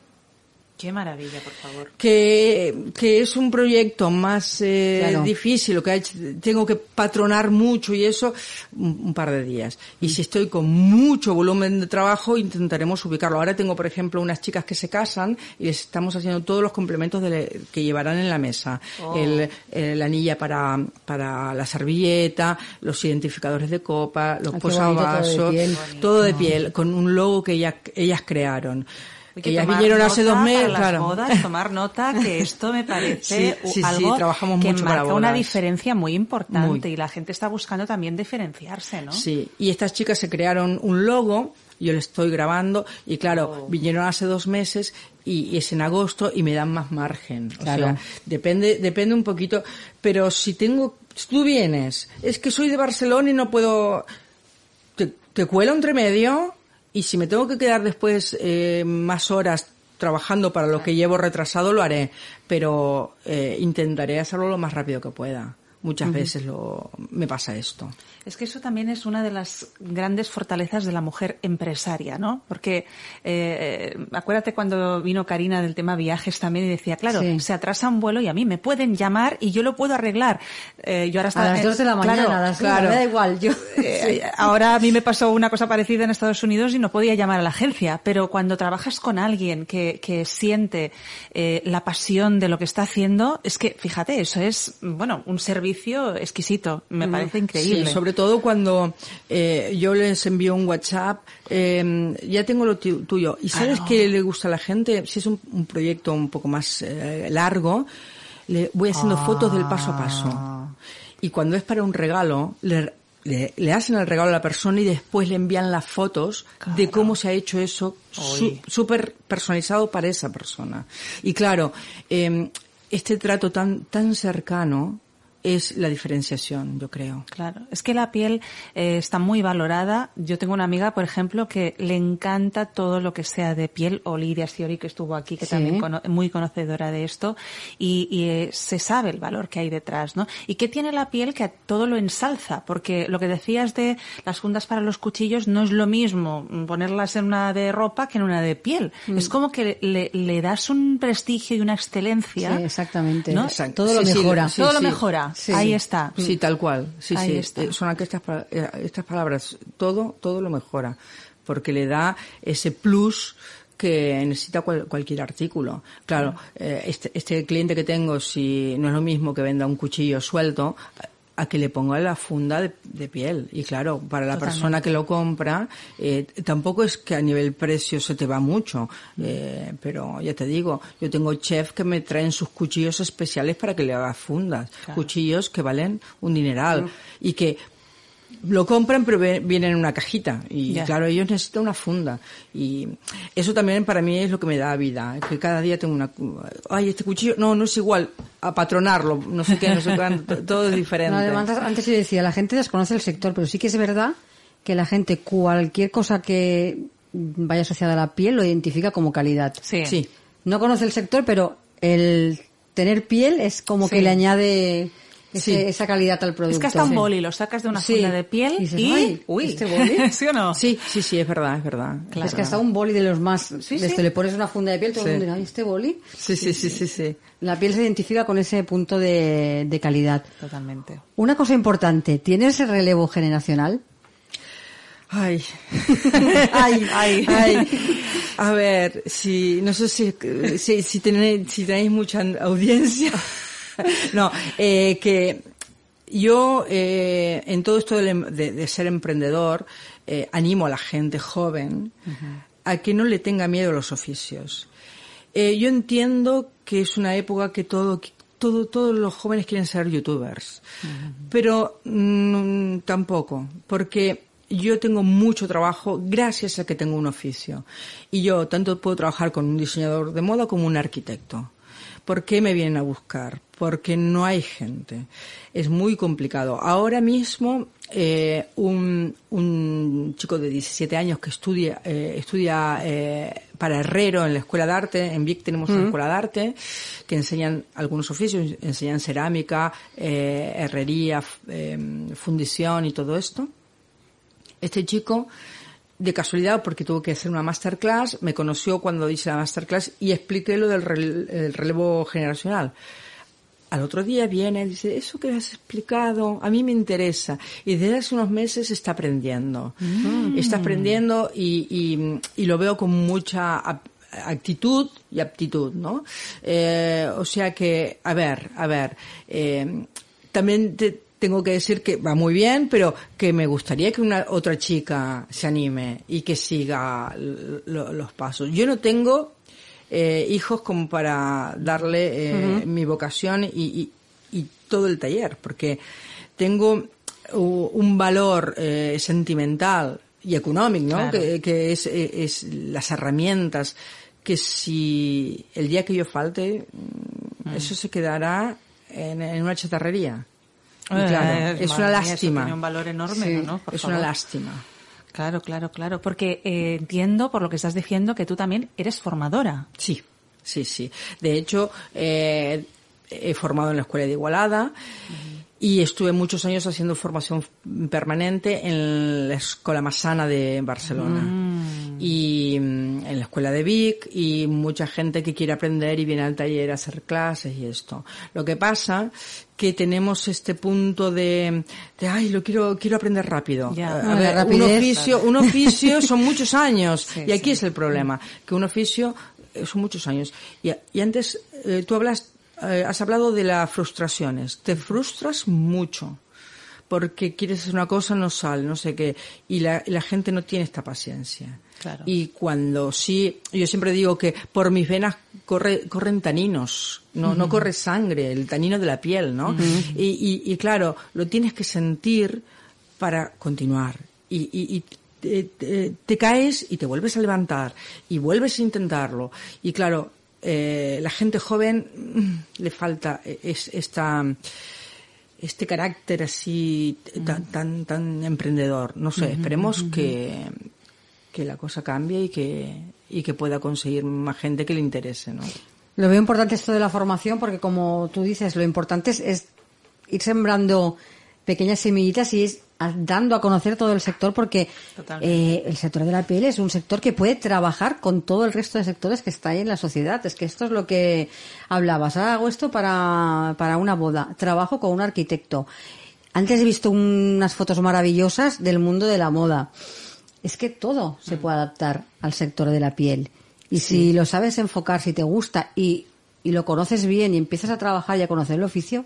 Qué maravilla, por favor. Que, que es un proyecto más eh, Claro. difícil, lo que ha hecho- tengo que patronar mucho y eso, un, un par de días. Y si estoy con mucho volumen de trabajo, intentaremos ubicarlo. Ahora tengo, por ejemplo, unas chicas que se casan y les estamos haciendo todos los complementos de le- que llevarán en la mesa. Oh. El, el- la anilla para, para la servilleta, los identificadores de copa, los Ah, bonito, todo de posavasos, piel. todo de piel, con un logo que ellas, ellas crearon. Que ellas vinieron hace dos meses, para las claro. bodas, tomar nota *laughs* que esto me parece Sí, sí, sí, algo trabajamos que mucho para marca una bodas. diferencia muy importante Muy. y la gente está buscando también diferenciarse, ¿no? Sí, y estas chicas se crearon un logo, yo lo estoy grabando, y claro, Oh. vinieron hace dos meses y, y es en agosto y me dan más margen. O Claro. sea, depende, depende un poquito, pero si tengo, si tú vienes, es que soy de Barcelona y no puedo, te, te cuelo entre medio, y si me tengo que quedar después eh, más horas trabajando para lo que llevo retrasado, lo haré, pero eh, intentaré hacerlo lo más rápido que pueda. Muchas veces lo, me pasa esto. Es que eso también es una de las grandes fortalezas de la mujer empresaria, ¿no? Porque eh, acuérdate cuando vino Karina del tema viajes también y decía, claro, Sí. se atrasa un vuelo y a mí me pueden llamar y yo lo puedo arreglar. Eh, yo ahora A las dos de la mañana, claro, a las una, claro. me da igual, yo. *laughs* Eh, Ahora a mí me pasó una cosa parecida en Estados Unidos y no podía llamar a la agencia, pero cuando trabajas con alguien que, que siente eh, la pasión de lo que está haciendo, es que, fíjate, eso es, bueno, un servicio exquisito, me parece increíble. Sí, sobre todo cuando eh, yo les envío un WhatsApp, eh, ya tengo lo tu- tuyo. ¿Y sabes Claro. qué le gusta a la gente? Si es un, un proyecto un poco más eh, largo, le voy haciendo fotos del paso a paso. Y cuando es para un regalo, le, le, le hacen el regalo a la persona y después le envían las fotos de cómo se ha hecho eso su- súper personalizado para esa persona. Y claro, eh, este trato tan, tan cercano es la diferenciación, yo creo. Claro, es que la piel eh, está muy valorada. Yo tengo una amiga, por ejemplo, que le encanta todo lo que sea de piel, o Lidia Siori, que estuvo aquí, que Sí. también cono- muy conocedora de esto, y, y, eh, se sabe el valor que hay detrás, ¿no? ¿Y qué tiene la piel que a todo lo ensalza? Porque lo que decías de las fundas para los cuchillos no es lo mismo ponerlas en una de ropa que en una de piel. Mm. Es como que le, le das un prestigio y una excelencia. Sí, exactamente. ¿no? Exacto. Todo lo Sí, mejora. todo lo mejora. Sí. Ahí está. Sí, tal cual. Sí, Ahí sí. está. Eh, Son estas, eh, estas palabras. Todo, todo lo mejora. Porque le da ese plus que necesita cual- cualquier artículo. Claro, eh, este, este cliente que tengo, si no es lo mismo que venda un cuchillo suelto, a que le ponga la funda de, piel. Y claro, para la persona que lo compra, eh, tampoco es que a nivel precio se te va mucho. Eh, pero ya te digo, yo tengo chefs que me traen sus cuchillos especiales para que le haga fundas. Cuchillos que valen un dineral. Y que lo compran pero vienen en una cajita. Y claro ellos necesitan una funda. Y eso también para mí es lo que me da vida que cada día tengo una ay este cuchillo no no es igual a patronarlo no sé qué no sé cuánto todo es diferente. Además antes yo decía la gente desconoce el sector pero sí que es verdad que la gente cualquier cosa que vaya asociada a la piel lo identifica como calidad. Sí, sí. no conoce el sector pero el tener piel es como que le añade esa calidad al producto. Es que hasta un boli lo sacas de una funda de piel y, uy, ¿este boli? *laughs* ¿Sí o no? Sí, sí, sí, es verdad, es verdad. Es que hasta un boli de los más, desde le pones una funda de piel, todo el mundo dirá, ¿este boli? Sí, sí, sí, sí, sí. La piel se identifica con ese punto de, de calidad. Totalmente. Una cosa importante, ¿tienes el relevo generacional? Ay. *laughs* ay, ay, ay. A ver, si, no sé si, si, si tenéis, si tenéis mucha audiencia. *laughs* no, eh, que yo eh, en todo esto de, ser emprendedor eh, animo a la gente joven a que no le tenga miedo a los oficios. Eh, yo entiendo que es una época que todo, todo, todos los jóvenes quieren ser youtubers, pero mm, tampoco, porque yo tengo mucho trabajo gracias a que tengo un oficio. Y yo tanto puedo trabajar con un diseñador de moda como un arquitecto. ¿Por qué me vienen a buscar? Porque no hay gente. Es muy complicado. Ahora mismo, eh, un, un, chico de 17 años que estudia, eh, estudia eh, para herrero en la Escuela de Arte, en Vic tenemos una Escuela de Arte, que enseñan algunos oficios, enseñan cerámica, herrería, fundición y todo esto. Este chico de casualidad, porque tuvo que hacer una masterclass, me conoció cuando hice la masterclass y expliqué lo del relevo generacional. Al otro día viene y dice, eso que has explicado, a mí me interesa. Y desde hace unos meses está aprendiendo. Mm. Está aprendiendo y, y, lo veo con mucha actitud y aptitud, ¿no? Eh, o sea que, a ver, a ver, eh, también te, tengo que decir que va muy bien, pero que me gustaría que una otra chica se anime y que siga los pasos. Yo no tengo eh, hijos como para darle eh, mi vocación y, todo el taller, porque tengo un valor eh, sentimental y económico, ¿no? Que, es, es, las herramientas que si el día que yo falte, mm. eso se quedará en una chatarrería. Eh, es una lástima. Tiene un valor enorme, ¿no? es una lástima. Claro, claro, claro. Porque eh, entiendo, por lo que estás diciendo, que tú también eres formadora. Sí, sí, sí. De hecho, eh, he formado en la Escuela de Igualada. Y estuve muchos años haciendo formación permanente en la Escuela Masana de Barcelona. Mm. Y mm, en la Escuela de Vic y mucha gente que quiere aprender y viene al taller a hacer clases y esto. Lo que pasa que tenemos este punto de, de ay, lo quiero, quiero aprender rápido. A ver, un oficio, un oficio son muchos años. *laughs* y aquí es el problema, que un oficio son muchos años. Y, y antes, eh, tú hablas eh, has hablado de las frustraciones. Te frustras mucho porque quieres hacer una cosa, no sale, no sé qué. Y la, la gente no tiene esta paciencia. Claro. Y cuando sí, yo siempre digo que por mis venas corre, corren taninos, no, no corre sangre, el tanino de la piel, ¿no? y, y, y, claro, lo tienes que sentir para continuar. Y, y, te, te, caes y te vuelves a levantar y vuelves a intentarlo. Y claro, eh, la gente joven mm, le falta es, esta este carácter así tan, tan, tan emprendedor. No sé, esperemos que, que la cosa cambie y que, y que pueda conseguir más gente que le interese, ¿no? Lo veo importante esto de la formación porque como tú dices, lo importante es, es ir sembrando pequeñas semillitas y es dando a conocer todo el sector porque eh, el sector de la piel es un sector que puede trabajar con todo el resto de sectores que está ahí en la sociedad. Es que esto es lo que hablabas. Ahora hago esto para, para una boda. Trabajo con un arquitecto. Antes he visto unas fotos maravillosas del mundo de la moda. Es que todo se mm. puede adaptar al sector de la piel. Y si lo sabes enfocar, si te gusta y, y lo conoces bien y empiezas a trabajar y a conocer el oficio,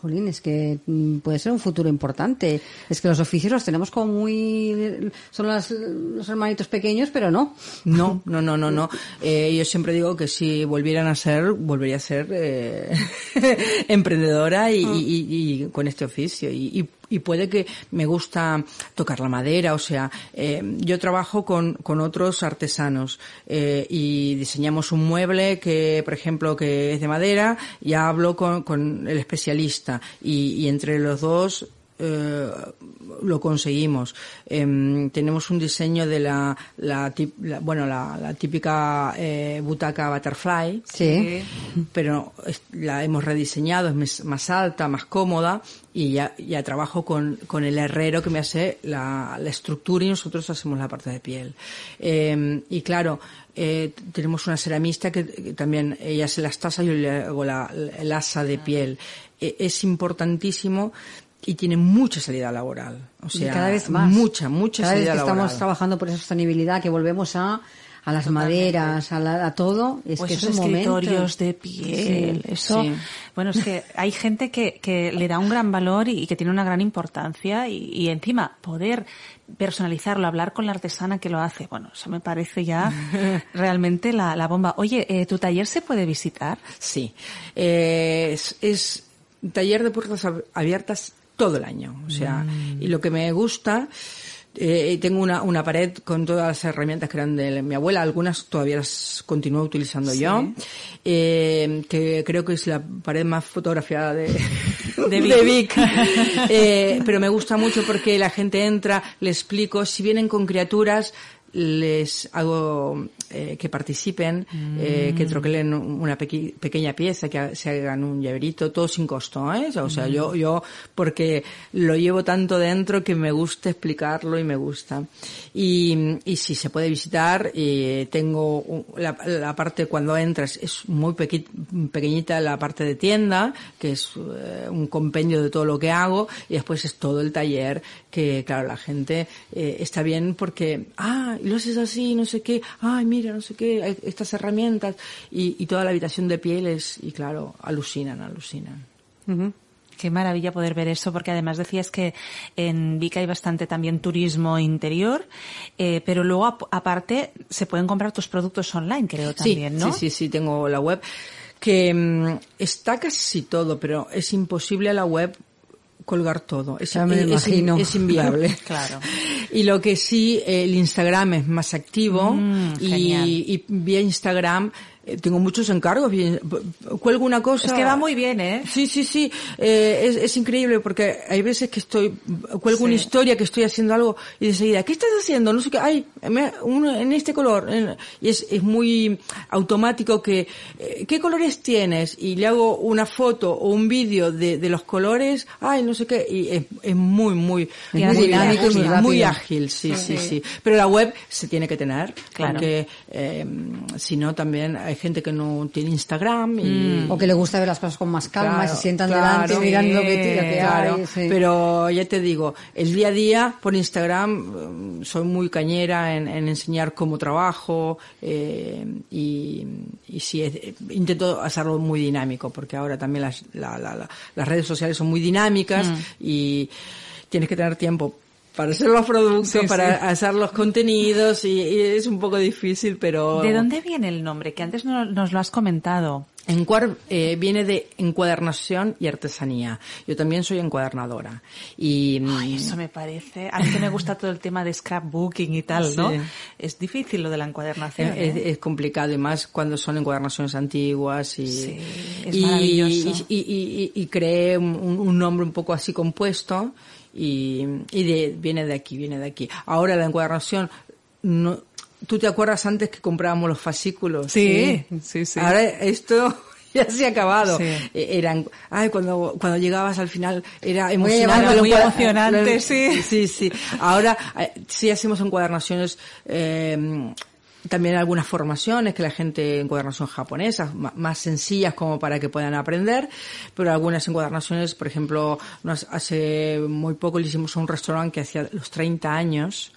Jolín, es que mm, puede ser un futuro importante. Es que los oficios los tenemos como muy... Son las- los hermanitos pequeños, pero no. No, no, no, no, no. Eh, yo siempre digo que si volvieran a ser, volvería a ser eh, *laughs* emprendedora y, y- con este oficio. Y, y- puede que me gusta tocar la madera, o sea, eh, yo trabajo con, con otros artesanos eh, y diseñamos un mueble que, por ejemplo, que es de madera, y hablo con, con el especialista y, y entre los dos eh, lo conseguimos. Em, tenemos un diseño de la, la, tip- la- bueno, la, la típica eh, butaca butterfly, Sí. pero la hemos rediseñado, es más alta, más cómoda y ya, ya trabajo con, con el herrero que me hace la, la estructura y nosotros hacemos la parte de piel. Eh, y claro, eh, tenemos una ceramista que, que también ella hace las tazas y yo le hago la, el asa de piel. Eh, es importantísimo y tiene mucha salida laboral. O Y sea, cada vez más. Mucha, mucha Cada vez salida que estamos trabajando por esa sostenibilidad, que volvemos a, a las maderas, a, la- a todo, es Pues que es esos momento. escritorios de piel, Sí, eso. sí. Bueno, es que hay gente que, que le da un gran valor y, y que tiene una gran importancia y, y encima poder personalizarlo, hablar con la artesana que lo hace, bueno, eso me parece ya *laughs* realmente la, la bomba. Oye, eh, ¿tu taller se puede visitar? Sí. Eh, es, es taller de puertas ab- abiertas todo el año. O sea, y lo que me gusta, eh, tengo una, una pared con todas las herramientas que eran de mi abuela, algunas todavía las continúo utilizando yo, eh, que creo que es la pared más fotografiada de, *laughs* De. Vic. *laughs* Eh, pero me gusta mucho porque la gente entra, le explico, si vienen con criaturas, les hago eh, que participen, eh, que troquelen una pequi- pequeña pieza, que se hagan un llaverito, todo sin costo, ¿eh? O sea, yo, yo, porque lo llevo tanto dentro que me gusta explicarlo y me gusta. Y, y si se puede visitar, eh, tengo la, la parte cuando entras, es muy pequi- pequeñita la parte de tienda, que es eh, un compendio de todo lo que hago, y después es todo el taller, que claro, la gente eh, está bien porque, ah, y lo haces así, no sé qué, ay, mira, no sé qué, hay estas herramientas, y, y toda la habitación de pieles, y claro, alucinan, alucinan. Qué maravilla poder ver eso, porque además decías que en Vic hay bastante también turismo interior, eh, pero luego ap- aparte se pueden comprar tus productos online, creo también, sí, ¿no? Sí, sí, sí, tengo la web que mm, está casi todo, pero es imposible a la web colgar todo. Es, Ya me es- es in- imagino. es inviable. *laughs* Claro. *laughs* Y lo que sí, el Instagram es más activo Mm, y, y vía Instagram tengo muchos encargos. bien- Cuelgo una cosa. Es que va muy bien, ¿eh? Sí, sí, sí. Eh, es, es increíble porque hay veces que estoy, cuelgo una historia, que estoy haciendo algo y de seguida, ¿qué estás haciendo? No sé qué, ay, me- uno en este color. en- y es, es muy automático que, eh, ¿qué colores tienes? Y le hago una foto o un vídeo de, de los colores, ay, no sé qué, y es, es muy, muy, muy muy dinámico muy ágil, sí, sí, sí. Pero la web se tiene que tener, Claro. porque eh, si no también hay gente que no tiene Instagram y, O que le gusta ver las cosas con más calma, Claro, y se sientan claro, delante mirando lo que, sí, lo que Claro, hay. sí. pero ya te digo, el día a día por Instagram eh, soy muy cañera en, en enseñar cómo trabajo eh, y, y sí, es- intento hacerlo muy dinámico porque ahora también las, la- la- la- las redes sociales son muy dinámicas Mm. y tienes que tener tiempo para hacer los productos, Sí, para sí. hacer los contenidos y, y es un poco difícil, pero... ¿De dónde viene el nombre? Que antes no- nos lo has comentado. Encuar eh, viene de encuadernación y artesanía. Yo también soy encuadernadora. Y, mm, Ay, eso me parece. A mí que me gusta todo el tema de scrapbooking y tal, ¿no? Sí. Es difícil lo de la encuadernación. Es, ¿eh? es complicado y más cuando son encuadernaciones antiguas y, Sí, es y, y, y- y- y creé un, un nombre un poco así compuesto y, y de- viene de aquí, viene de aquí. Ahora la encuadernación, no, ¿tú te acuerdas antes que comprábamos los fascículos? Sí, sí, sí. Ahora esto *laughs* ya se ha acabado. Sí. Eh, Eran, ay, cuando, cuando llegabas al final era emocionante. muy emocionante, sí. Sí, sí. Ahora eh, sí hacemos encuadernaciones, eh, también algunas formaciones que la gente encuadernación japonesa, ma- más sencillas como para que puedan aprender, pero algunas encuadernaciones, por ejemplo, nos- hace muy poco le hicimos a un restaurante que hacía los 30 años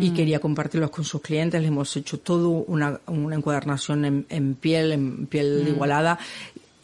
y quería compartirlos con sus clientes, le hemos hecho todo una, una encuadernación en, en piel, en piel igualada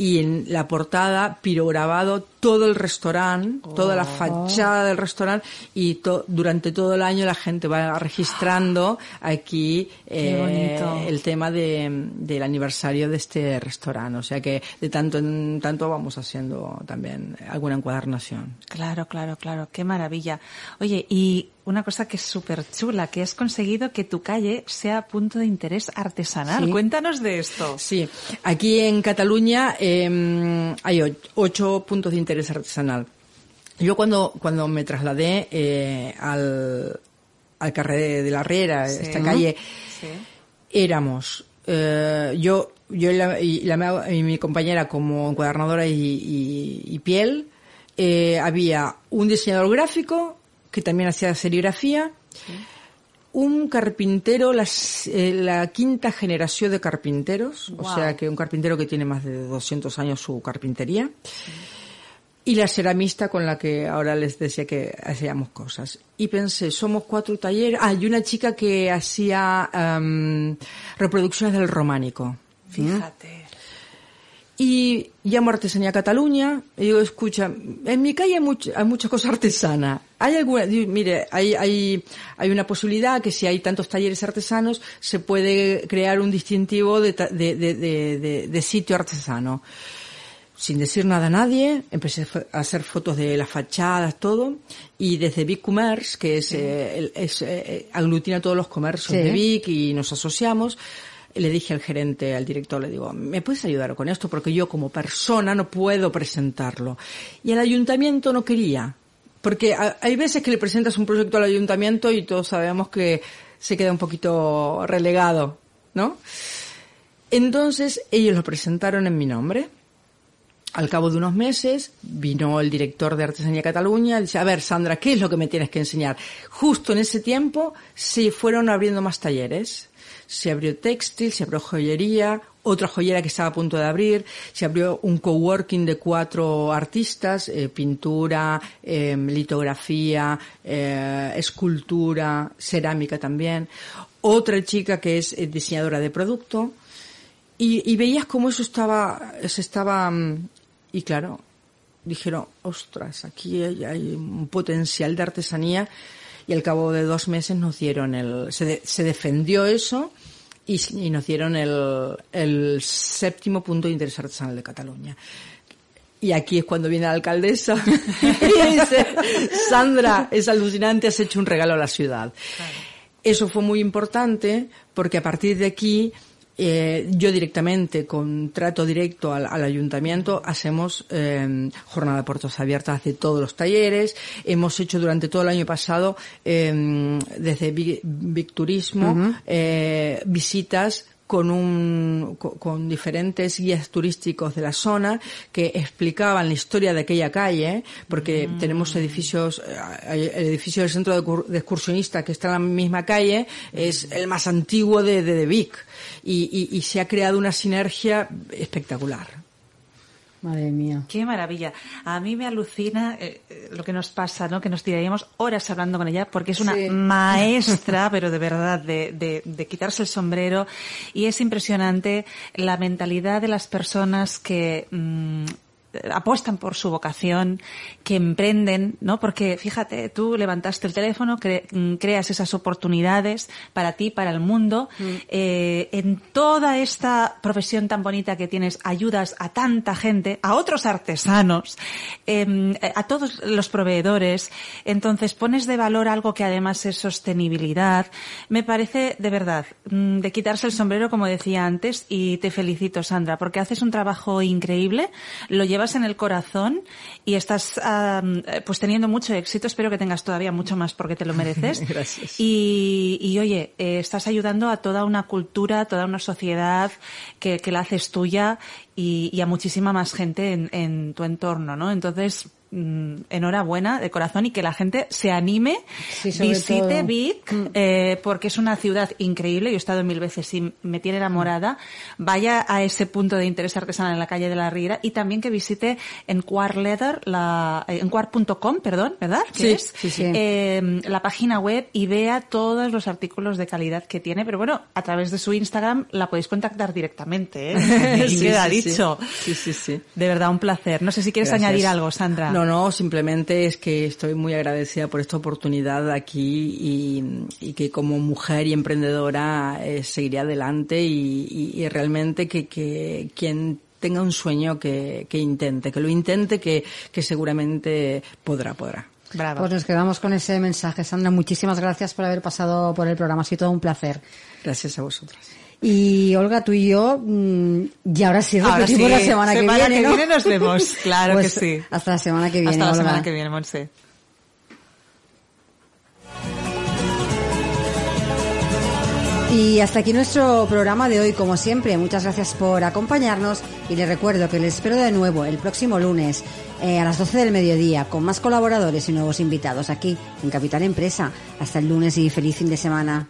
y en la portada pirograbado todo el restaurante, toda la fachada del restaurante y durante todo el año la gente va registrando aquí eh, el tema de, del aniversario de este restaurante. O sea que de tanto en tanto vamos haciendo también alguna encuadernación. Claro, claro, claro. Qué maravilla. Oye, y una cosa que es súper chula, que has conseguido que tu calle sea punto de interés artesanal. Cuéntanos de esto. Sí, aquí en Cataluña eh, hay ocho puntos de interés artesanal. Yo cuando, cuando me trasladé eh, al, al carrer de la Riera, esta calle, éramos eh, yo, yo y, la, y, mi compañera como encuadernadora y, piel, eh, había un diseñador gráfico que también hacía serigrafía, un carpintero, la quinta generación de carpinteros, o sea que un carpintero que tiene más de 200 años su carpintería y la ceramista con la que ahora les decía que hacíamos cosas. Y pensé, somos cuatro talleres. Ah, y una chica que hacía um, reproducciones del románico. Fíjate. Y llamo a Artesanía Cataluña y digo, escucha, en mi calle hay, mucha hay muchas cosas artesanas. Hay alguna, mire, hay, hay, hay una posibilidad que si hay tantos talleres artesanos se puede crear un distintivo de, de, de, de sitio artesano sin decir nada a nadie, empecé a hacer fotos de las fachadas, todo, y desde Big Commerce, que es, eh, es eh, aglutina todos los comercios de Vic y nos asociamos, le dije al gerente, al director, le digo, ¿me puedes ayudar con esto? Porque yo como persona no puedo presentarlo. Y el ayuntamiento no quería. Porque hay veces que le presentas un proyecto al ayuntamiento y todos sabemos que se queda un poquito relegado, ¿no? Entonces ellos lo presentaron en mi nombre al cabo de unos meses vino el director de Artesanía Cataluña y dice, a ver, Sandra, ¿qué es lo que me tienes que enseñar? Justo en ese tiempo se fueron abriendo más talleres. Se abrió textil, se abrió joyería, otra joyera que estaba a punto de abrir, se abrió un coworking de cuatro artistas, eh, pintura, em, litografía, eh, escultura, cerámica también. Otra chica que es eh, diseñadora de producto. Y, veías cómo eso estaba, se estaba mm, y claro, dijeron, ostras, aquí hay, un potencial de artesanía y al cabo de dos meses nos dieron el, se, se defendió eso y, y, nos dieron el, el séptimo punto de interés artesanal de Cataluña. Y aquí es cuando viene la alcaldesa *laughs* y dice, Sandra, es alucinante, has hecho un regalo a la ciudad. Eso fue muy importante porque a partir de aquí eh, yo directamente, con trato directo al, ayuntamiento, hacemos eh, jornada de puertas abiertas de todos los talleres. Hemos hecho durante todo el año pasado, eh, desde Big, Turismo, eh, visitas con, un, con, diferentes guías turísticos de la zona que explicaban la historia de aquella calle, porque mm. tenemos edificios, eh, el edificio del centro de, excursionista que está en la misma calle, es el más antiguo de, de, de Vic y, y, y se ha creado una sinergia espectacular. Madre mía. Qué maravilla. A mí me alucina eh, eh, lo que nos pasa, ¿no? Que nos tiraríamos horas hablando con ella porque es una maestra, *laughs* pero de verdad, de, de, de, quitarse el sombrero. Y es impresionante la mentalidad de las personas que mm, apuestan por su vocación, que emprenden, ¿no? Porque fíjate, tú levantaste el teléfono, mm, creas esas oportunidades para ti, para el mundo. Mm. Eh, en toda esta profesión tan bonita que tienes, ayudas a tanta gente, a otros artesanos, em, a todos los proveedores. Entonces pones de valor algo que además es sostenibilidad. Me parece de verdad mm, de quitarse el sombrero, como decía antes, y te felicito, Sandra, porque haces un trabajo increíble. Lo llevas en el corazón y estás pues teniendo mucho éxito. Espero que tengas todavía mucho más porque te lo mereces. *laughs* Gracias. Y, y oye, eh, estás ayudando a toda una cultura, toda una sociedad que, que la haces tuya y, y, a muchísima más gente en, en tu entorno, ¿no? Entonces, mm, enhorabuena de corazón y que la gente se anime, Sí, visite todo. Vic, Mm. eh, porque es una ciudad increíble. Yo he estado mil veces y me tiene enamorada. Vaya a ese punto de interés artesanal en la calle de la Riera y también que visite en Leather, la, eh, en quart.com, perdón, ¿verdad? ¿Qué Sí, es? sí, sí. Eh, la página web y vea todos los artículos de calidad que tiene. Pero bueno, a través de su Instagram la podéis contactar directamente, ¿eh? *laughs* Sí, queda dicho. Sí, sí, sí. De verdad, un placer. No sé si quieres Gracias. añadir algo, Sandra. No, no, simplemente es que estoy muy agradecida por esta oportunidad aquí y, y que como mujer y emprendedora eh, seguiré adelante y, y- y realmente que, que quien tenga un sueño que, que intente, que lo intente, que, que seguramente podrá, podrá. Bravo. Pues nos quedamos con ese mensaje. Sandra, muchísimas gracias por haber pasado por el programa. Ha sido todo un placer. Gracias a vosotras. Y Olga, tú y yo, mm, y ahora sí Ahora repetimos sí, la semana, que semana viene, que ¿no? viene nos vemos, *laughs* claro Pues que sí. Hasta la semana que viene, Hasta la Olga. semana que viene, Monse. Y hasta aquí nuestro programa de hoy, como siempre. Muchas gracias por acompañarnos y les recuerdo que les espero de nuevo el próximo lunes eh, a las 12 del mediodía con más colaboradores y nuevos invitados aquí en Capital Empresa. Hasta el lunes y feliz fin de semana.